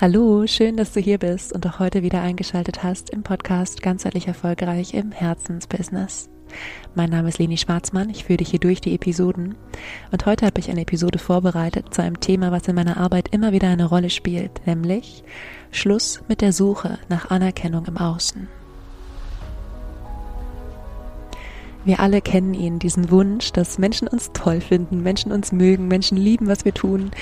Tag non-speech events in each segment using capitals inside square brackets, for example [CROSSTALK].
Hallo, schön, dass du hier bist und auch heute wieder eingeschaltet hast im Podcast Ganzheitlich Erfolgreich im Herzensbusiness. Mein Name ist Leni Schwarzmann, ich führe dich hier durch die Episoden und heute habe ich eine Episode vorbereitet zu einem Thema, was in meiner Arbeit immer wieder eine Rolle spielt, nämlich Schluss mit der Suche nach Anerkennung im Außen. Wir alle kennen ihn, diesen Wunsch, dass Menschen uns toll finden, Menschen uns mögen, Menschen lieben, was wir tun.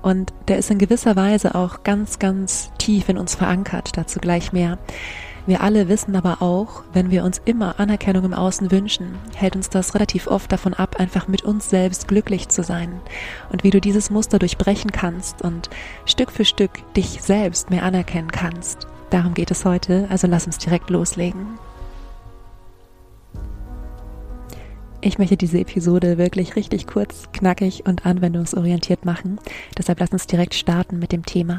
Und der ist in gewisser Weise auch ganz, ganz tief in uns verankert. Dazu gleich mehr. Wir alle wissen aber auch, wenn wir uns immer Anerkennung im Außen wünschen, hält uns das relativ oft davon ab, einfach mit uns selbst glücklich zu sein. Und wie du dieses Muster durchbrechen kannst und Stück für Stück dich selbst mehr anerkennen kannst. Darum geht es heute, also lass uns direkt loslegen. Ich möchte diese Episode wirklich richtig kurz, knackig und anwendungsorientiert machen. Deshalb lass uns direkt starten mit dem Thema.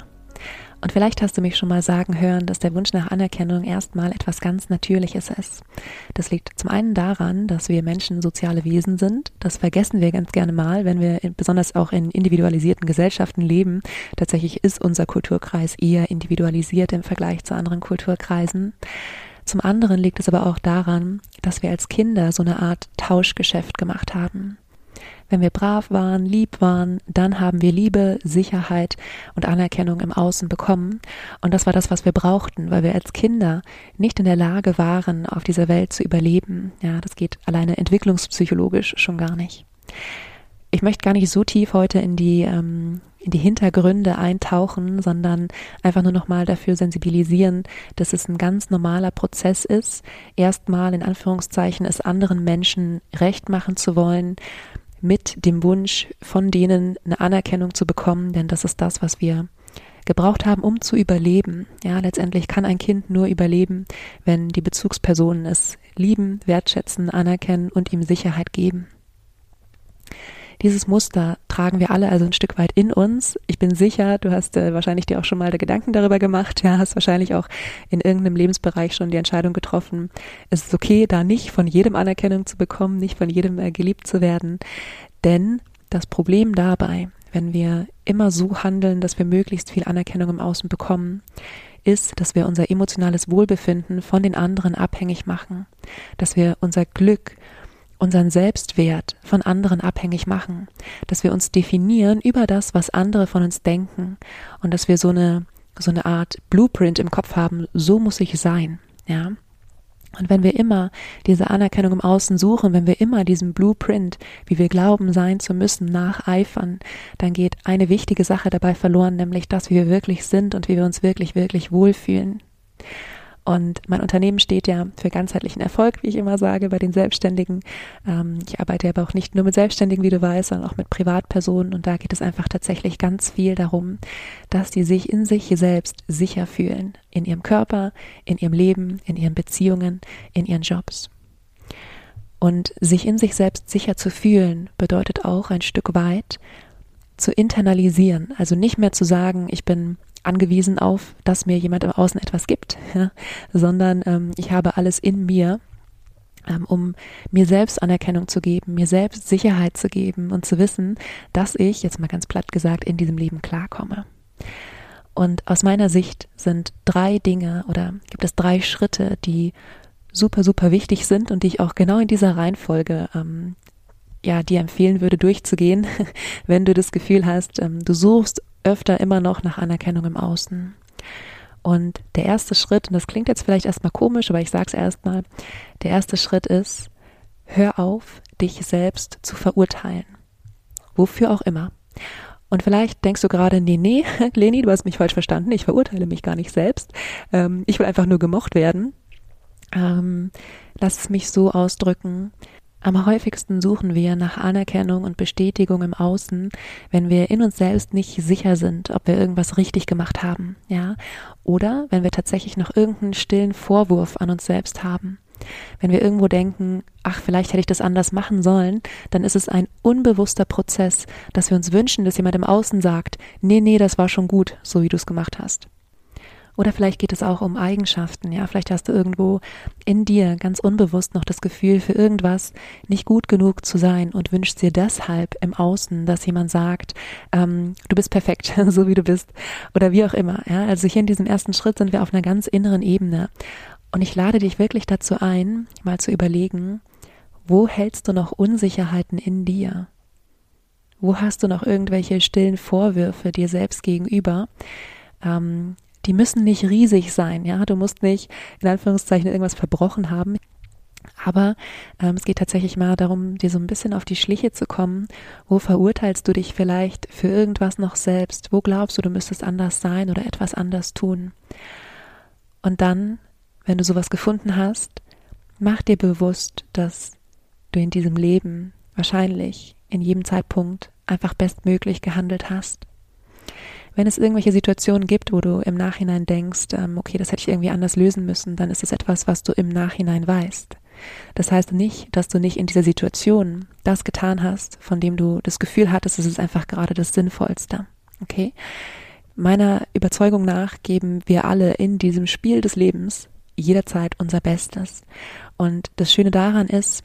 Und vielleicht hast du mich schon mal sagen hören, dass der Wunsch nach Anerkennung erstmal etwas ganz Natürliches ist. Das liegt zum einen daran, dass wir Menschen soziale Wesen sind. Das vergessen wir ganz gerne mal, wenn wir besonders auch in individualisierten Gesellschaften leben. Tatsächlich ist unser Kulturkreis eher individualisiert im Vergleich zu anderen Kulturkreisen. Zum anderen liegt es aber auch daran, dass wir als Kinder so eine Art Tauschgeschäft gemacht haben. Wenn wir brav waren, lieb waren, dann haben wir Liebe, Sicherheit und Anerkennung im Außen bekommen. Und das war das, was wir brauchten, weil wir als Kinder nicht in der Lage waren, auf dieser Welt zu überleben. Ja, das geht alleine entwicklungspsychologisch schon gar nicht. Ich möchte gar nicht so tief heute in die ähm, in die Hintergründe eintauchen, sondern einfach nur nochmal dafür sensibilisieren, dass es ein ganz normaler Prozess ist, erstmal in Anführungszeichen es anderen Menschen recht machen zu wollen, mit dem Wunsch von denen eine Anerkennung zu bekommen, denn das ist das, was wir gebraucht haben, um zu überleben. Ja, letztendlich kann ein Kind nur überleben, wenn die Bezugspersonen es lieben, wertschätzen, anerkennen und ihm Sicherheit geben. Dieses Muster tragen wir alle also ein Stück weit in uns. Ich bin sicher, du hast äh, wahrscheinlich dir auch schon mal Gedanken darüber gemacht, ja, hast wahrscheinlich auch in irgendeinem Lebensbereich schon die Entscheidung getroffen, es ist okay, da nicht von jedem Anerkennung zu bekommen, nicht von jedem äh, geliebt zu werden. Denn das Problem dabei, wenn wir immer so handeln, dass wir möglichst viel Anerkennung im Außen bekommen, ist, dass wir unser emotionales Wohlbefinden von den anderen abhängig machen, dass wir unser Glück unseren Selbstwert von anderen abhängig machen, dass wir uns definieren über das, was andere von uns denken und dass wir so eine so eine Art Blueprint im Kopf haben, so muss ich sein, ja. Und wenn wir immer diese Anerkennung im Außen suchen, wenn wir immer diesem Blueprint, wie wir glauben sein zu müssen, nacheifern, dann geht eine wichtige Sache dabei verloren, nämlich das, wie wir wirklich sind und wie wir uns wirklich, wirklich wohlfühlen. Und mein Unternehmen steht ja für ganzheitlichen Erfolg, wie ich immer sage, bei den Selbstständigen. Ähm, ich arbeite aber auch nicht nur mit Selbstständigen, wie du weißt, sondern auch mit Privatpersonen. Und da geht es einfach tatsächlich ganz viel darum, dass die sich in sich selbst sicher fühlen. In ihrem Körper, in ihrem Leben, in ihren Beziehungen, in ihren Jobs. Und sich in sich selbst sicher zu fühlen, bedeutet auch ein Stück weit zu internalisieren. Also nicht mehr zu sagen, ich bin angewiesen auf, dass mir jemand im Außen etwas gibt, ja, sondern ähm, ich habe alles in mir, ähm, um mir selbst Anerkennung zu geben, mir selbst Sicherheit zu geben und zu wissen, dass ich, jetzt mal ganz platt gesagt, in diesem Leben klarkomme. Und aus meiner Sicht sind drei Dinge oder gibt es drei Schritte, die super, super wichtig sind und die ich auch genau in dieser Reihenfolge ähm, ja, dir empfehlen würde, durchzugehen, [LAUGHS] wenn du das Gefühl hast, ähm, du suchst öfter immer noch nach Anerkennung im Außen. Und der erste Schritt, und das klingt jetzt vielleicht erstmal komisch, aber ich sage es erstmal, der erste Schritt ist, hör auf, dich selbst zu verurteilen. Wofür auch immer. Und vielleicht denkst du gerade, nee, nee, [LAUGHS] Leni, du hast mich falsch verstanden, ich verurteile mich gar nicht selbst. Ähm, ich will einfach nur gemocht werden. Ähm, lass es mich so ausdrücken. Am häufigsten suchen wir nach Anerkennung und Bestätigung im Außen, wenn wir in uns selbst nicht sicher sind, ob wir irgendwas richtig gemacht haben, ja? Oder wenn wir tatsächlich noch irgendeinen stillen Vorwurf an uns selbst haben. Wenn wir irgendwo denken, ach, vielleicht hätte ich das anders machen sollen, dann ist es ein unbewusster Prozess, dass wir uns wünschen, dass jemand im Außen sagt, nee, nee, das war schon gut, so wie du es gemacht hast. Oder vielleicht geht es auch um Eigenschaften, ja. Vielleicht hast du irgendwo in dir ganz unbewusst noch das Gefühl, für irgendwas nicht gut genug zu sein und wünschst dir deshalb im Außen, dass jemand sagt, ähm, du bist perfekt, [LAUGHS] so wie du bist. Oder wie auch immer, ja. Also hier in diesem ersten Schritt sind wir auf einer ganz inneren Ebene. Und ich lade dich wirklich dazu ein, mal zu überlegen, wo hältst du noch Unsicherheiten in dir? Wo hast du noch irgendwelche stillen Vorwürfe dir selbst gegenüber? Ähm, die müssen nicht riesig sein, ja. Du musst nicht in Anführungszeichen irgendwas verbrochen haben. Aber ähm, es geht tatsächlich mal darum, dir so ein bisschen auf die Schliche zu kommen. Wo verurteilst du dich vielleicht für irgendwas noch selbst? Wo glaubst du, du müsstest anders sein oder etwas anders tun? Und dann, wenn du sowas gefunden hast, mach dir bewusst, dass du in diesem Leben wahrscheinlich in jedem Zeitpunkt einfach bestmöglich gehandelt hast. Wenn es irgendwelche Situationen gibt, wo du im Nachhinein denkst, ähm, okay, das hätte ich irgendwie anders lösen müssen, dann ist es etwas, was du im Nachhinein weißt. Das heißt nicht, dass du nicht in dieser Situation das getan hast, von dem du das Gefühl hattest, es ist einfach gerade das Sinnvollste. Okay? Meiner Überzeugung nach geben wir alle in diesem Spiel des Lebens jederzeit unser Bestes. Und das Schöne daran ist,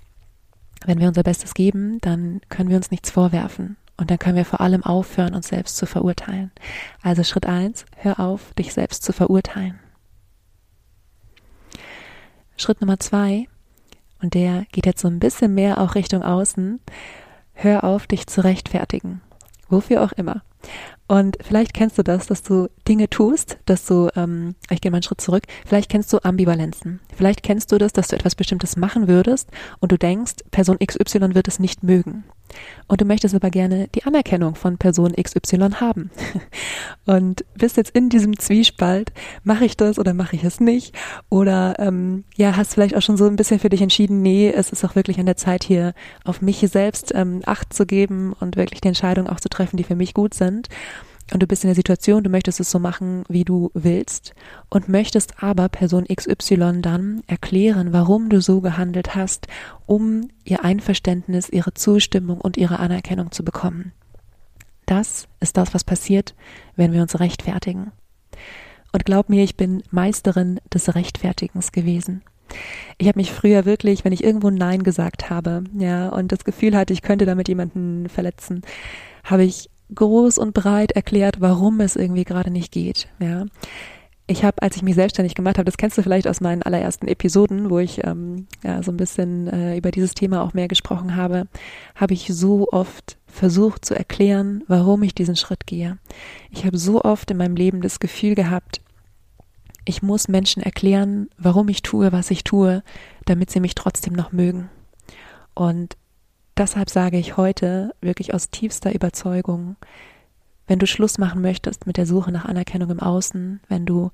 wenn wir unser Bestes geben, dann können wir uns nichts vorwerfen. Und dann können wir vor allem aufhören, uns selbst zu verurteilen. Also Schritt eins: hör auf, dich selbst zu verurteilen. Schritt Nummer zwei, und der geht jetzt so ein bisschen mehr auch Richtung Außen, hör auf, dich zu rechtfertigen. Wofür auch immer. Und vielleicht kennst du das, dass du Dinge tust, dass du, ähm, ich gehe mal einen Schritt zurück, vielleicht kennst du Ambivalenzen. Vielleicht kennst du das, dass du etwas Bestimmtes machen würdest und du denkst, Person XY wird es nicht mögen. Und du möchtest aber gerne die Anerkennung von Person XY haben. [LAUGHS] Und bist jetzt in diesem Zwiespalt, mache ich das oder mache ich es nicht? Oder ähm, ja, hast vielleicht auch schon so ein bisschen für dich entschieden, nee, es ist auch wirklich an der Zeit hier auf mich selbst ähm, Acht zu geben und wirklich die Entscheidungen auch zu treffen, die für mich gut sind und du bist in der Situation, du möchtest es so machen, wie du willst und möchtest aber Person XY dann erklären, warum du so gehandelt hast, um ihr Einverständnis, ihre Zustimmung und ihre Anerkennung zu bekommen. Das ist das, was passiert, wenn wir uns rechtfertigen. Und glaub mir, ich bin Meisterin des Rechtfertigens gewesen. Ich habe mich früher wirklich, wenn ich irgendwo Nein gesagt habe, ja, und das Gefühl hatte, ich könnte damit jemanden verletzen, habe ich groß und breit erklärt, warum es irgendwie gerade nicht geht. Ja. Ich habe, als ich mich selbstständig gemacht habe, das kennst du vielleicht aus meinen allerersten Episoden, wo ich ähm, ja, so ein bisschen äh, über dieses Thema auch mehr gesprochen habe, habe ich so oft versucht zu erklären, warum ich diesen Schritt gehe. Ich habe so oft in meinem Leben das Gefühl gehabt, ich muss Menschen erklären, warum ich tue, was ich tue, damit sie mich trotzdem noch mögen. Und deshalb sage ich heute wirklich aus tiefster Überzeugung, wenn du Schluss machen möchtest mit der Suche nach Anerkennung im Außen, wenn du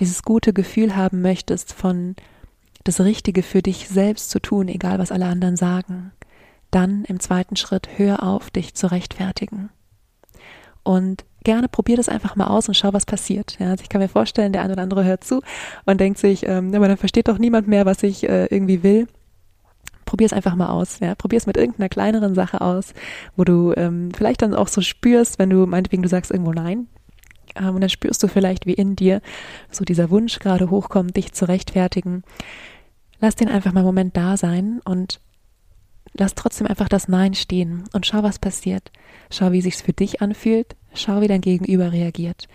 dieses gute Gefühl haben möchtest von das Richtige für dich selbst zu tun, egal was alle anderen sagen, dann im zweiten Schritt hör auf, dich zu rechtfertigen. Und gerne probier das einfach mal aus und schau, was passiert. Ja, also ich kann mir vorstellen, der eine oder andere hört zu und denkt sich, ähm, aber dann versteht doch niemand mehr, was ich äh, irgendwie will probier es einfach mal aus. Ja? Probier es mit irgendeiner kleineren Sache aus, wo du ähm, vielleicht dann auch so spürst, wenn du meinetwegen du sagst irgendwo nein. Ähm, und dann spürst du vielleicht, wie in dir so dieser Wunsch gerade hochkommt, dich zu rechtfertigen. Lass den einfach mal einen Moment da sein und lass trotzdem einfach das Nein stehen und schau, was passiert. Schau, wie sich's für dich anfühlt. Schau, wie dein Gegenüber reagiert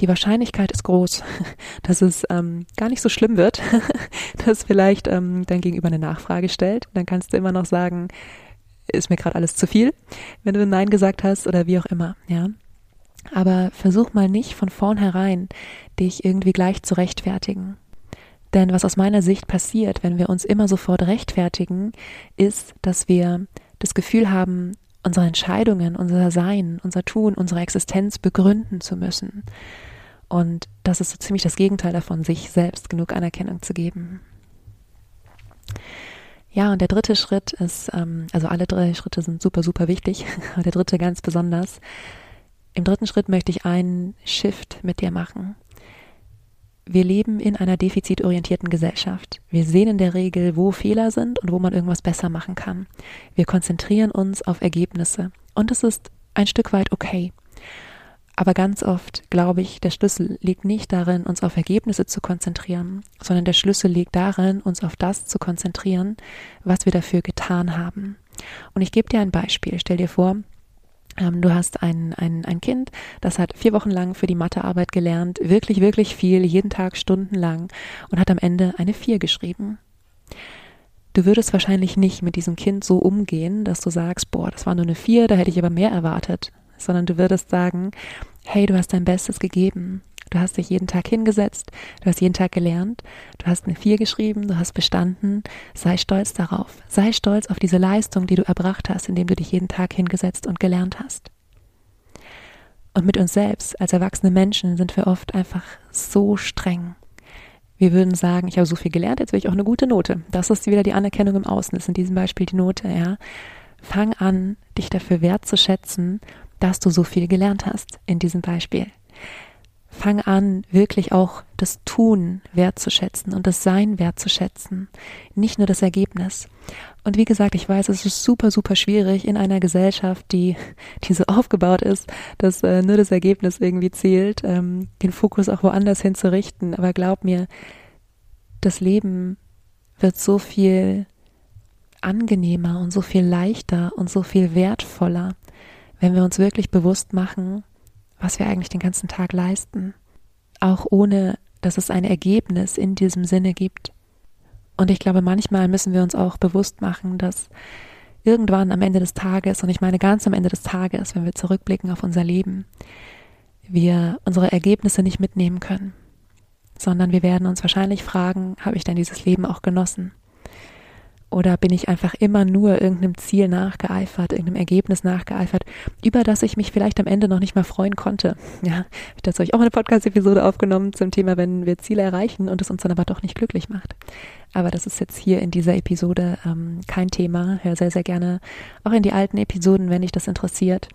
die Wahrscheinlichkeit ist groß, [LAUGHS] dass es ähm, gar nicht so schlimm wird, dass vielleicht ähm, dein Gegenüber eine Nachfrage stellt. Dann kannst du immer noch sagen, ist mir gerade alles zu viel, wenn du Nein gesagt hast oder wie auch immer, ja. Aber versuch mal nicht von vornherein, dich irgendwie gleich zu rechtfertigen. Denn was aus meiner Sicht passiert, wenn wir uns immer sofort rechtfertigen, ist, dass wir das Gefühl haben, unsere Entscheidungen, unser Sein, unser Tun, unsere Existenz begründen zu müssen. Und das ist so ziemlich das Gegenteil davon, sich selbst genug Anerkennung zu geben. Ja, und der dritte Schritt ist, ähm, also alle drei Schritte sind super, super wichtig, [LAUGHS] aber der dritte ganz besonders. Im dritten Schritt möchte ich einen Shift mit dir machen. Wir leben in einer defizitorientierten Gesellschaft. Wir sehen in der Regel, wo Fehler sind und wo man irgendwas besser machen kann. Wir konzentrieren uns auf Ergebnisse und es ist ein Stück weit okay. Aber ganz oft glaube ich, der Schlüssel liegt nicht darin, uns auf Ergebnisse zu konzentrieren, sondern der Schlüssel liegt darin, uns auf das zu konzentrieren, was wir dafür getan haben. Und ich gebe dir ein Beispiel. Stell dir vor, ähm, du hast ein, ein, ein Kind, das hat vier Wochen lang für die Mathearbeit gelernt, wirklich, wirklich viel, jeden Tag stundenlang und hat am Ende eine vier geschrieben. Du würdest wahrscheinlich nicht mit diesem Kind so umgehen, dass du sagst, boah, das war nur eine vier, da hätte ich aber mehr erwartet, sondern du würdest sagen, hey, du hast dein Bestes gegeben. Du hast dich jeden Tag hingesetzt, du hast jeden Tag gelernt, du hast eine Vier geschrieben, du hast bestanden. Sei stolz darauf. Sei stolz auf diese Leistung, die du erbracht hast, indem du dich jeden Tag hingesetzt und gelernt hast. Und mit uns selbst als erwachsene Menschen sind wir oft einfach so streng. Wir würden sagen, ich habe so viel gelernt, jetzt will ich auch eine gute Note. Das ist wieder die Anerkennung im Außen, ist in diesem Beispiel die Note, ja. Fang an, dich dafür wertzuschätzen, dass du so viel gelernt hast in diesem Beispiel fang an, wirklich auch das Tun wertzuschätzen und das Sein wertzuschätzen, nicht nur das Ergebnis. Und wie gesagt, ich weiß, es ist super, super schwierig in einer Gesellschaft, die, die so aufgebaut ist, dass äh, nur das Ergebnis irgendwie zählt, ähm, den Fokus auch woanders hin zu richten. Aber glaub mir, das Leben wird so viel angenehmer und so viel leichter und so viel wertvoller, wenn wir uns wirklich bewusst machen, was wir eigentlich den ganzen Tag leisten, auch ohne dass es ein Ergebnis in diesem Sinne gibt. Und ich glaube, manchmal müssen wir uns auch bewusst machen, dass irgendwann am Ende des Tages, und ich meine ganz am Ende des Tages, wenn wir zurückblicken auf unser Leben, wir unsere Ergebnisse nicht mitnehmen können, sondern wir werden uns wahrscheinlich fragen, habe ich denn dieses Leben auch genossen? Oder bin ich einfach immer nur irgendeinem Ziel nachgeeifert, irgendeinem Ergebnis nachgeeifert, über das ich mich vielleicht am Ende noch nicht mal freuen konnte? Ja, ich dazu euch auch eine Podcast-Episode aufgenommen zum Thema, wenn wir Ziele erreichen und es uns dann aber doch nicht glücklich macht. Aber das ist jetzt hier in dieser Episode ähm, kein Thema. Hör sehr, sehr gerne auch in die alten Episoden, wenn dich das interessiert.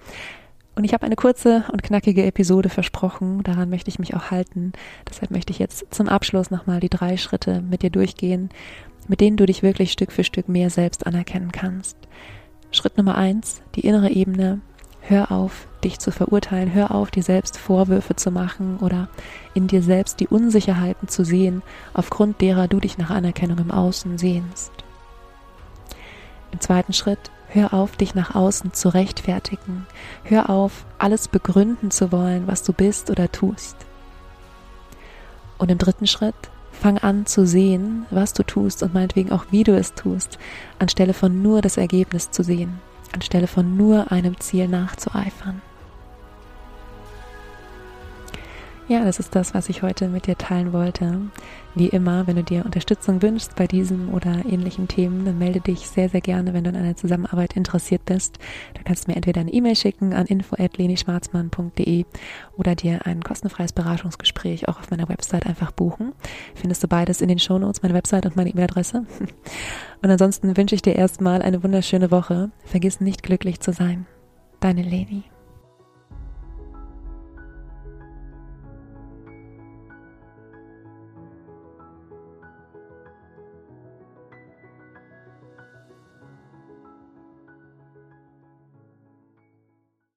Und ich habe eine kurze und knackige Episode versprochen. Daran möchte ich mich auch halten. Deshalb möchte ich jetzt zum Abschluss nochmal die drei Schritte mit dir durchgehen, mit denen du dich wirklich Stück für Stück mehr selbst anerkennen kannst. Schritt Nummer eins, die innere Ebene. Hör auf, dich zu verurteilen. Hör auf, dir selbst Vorwürfe zu machen oder in dir selbst die Unsicherheiten zu sehen, aufgrund derer du dich nach Anerkennung im Außen sehnst. Im zweiten Schritt, hör auf, dich nach außen zu rechtfertigen. Hör auf, alles begründen zu wollen, was du bist oder tust. Und im dritten Schritt, Fang an zu sehen, was du tust und meinetwegen auch wie du es tust, anstelle von nur das Ergebnis zu sehen, anstelle von nur einem Ziel nachzueifern. Ja, das ist das, was ich heute mit dir teilen wollte. Wie immer, wenn du dir Unterstützung wünschst bei diesem oder ähnlichen Themen, dann melde dich sehr, sehr gerne, wenn du an einer Zusammenarbeit interessiert bist. Du kannst mir entweder eine E-Mail schicken an info.lenischwarzmann.de oder dir ein kostenfreies Beratungsgespräch auch auf meiner Website einfach buchen. Findest du beides in den Shownotes, meine Website und meine E-Mail-Adresse. [LAUGHS] Und ansonsten wünsche ich dir erstmal eine wunderschöne Woche. Vergiss nicht glücklich zu sein. Deine Leni.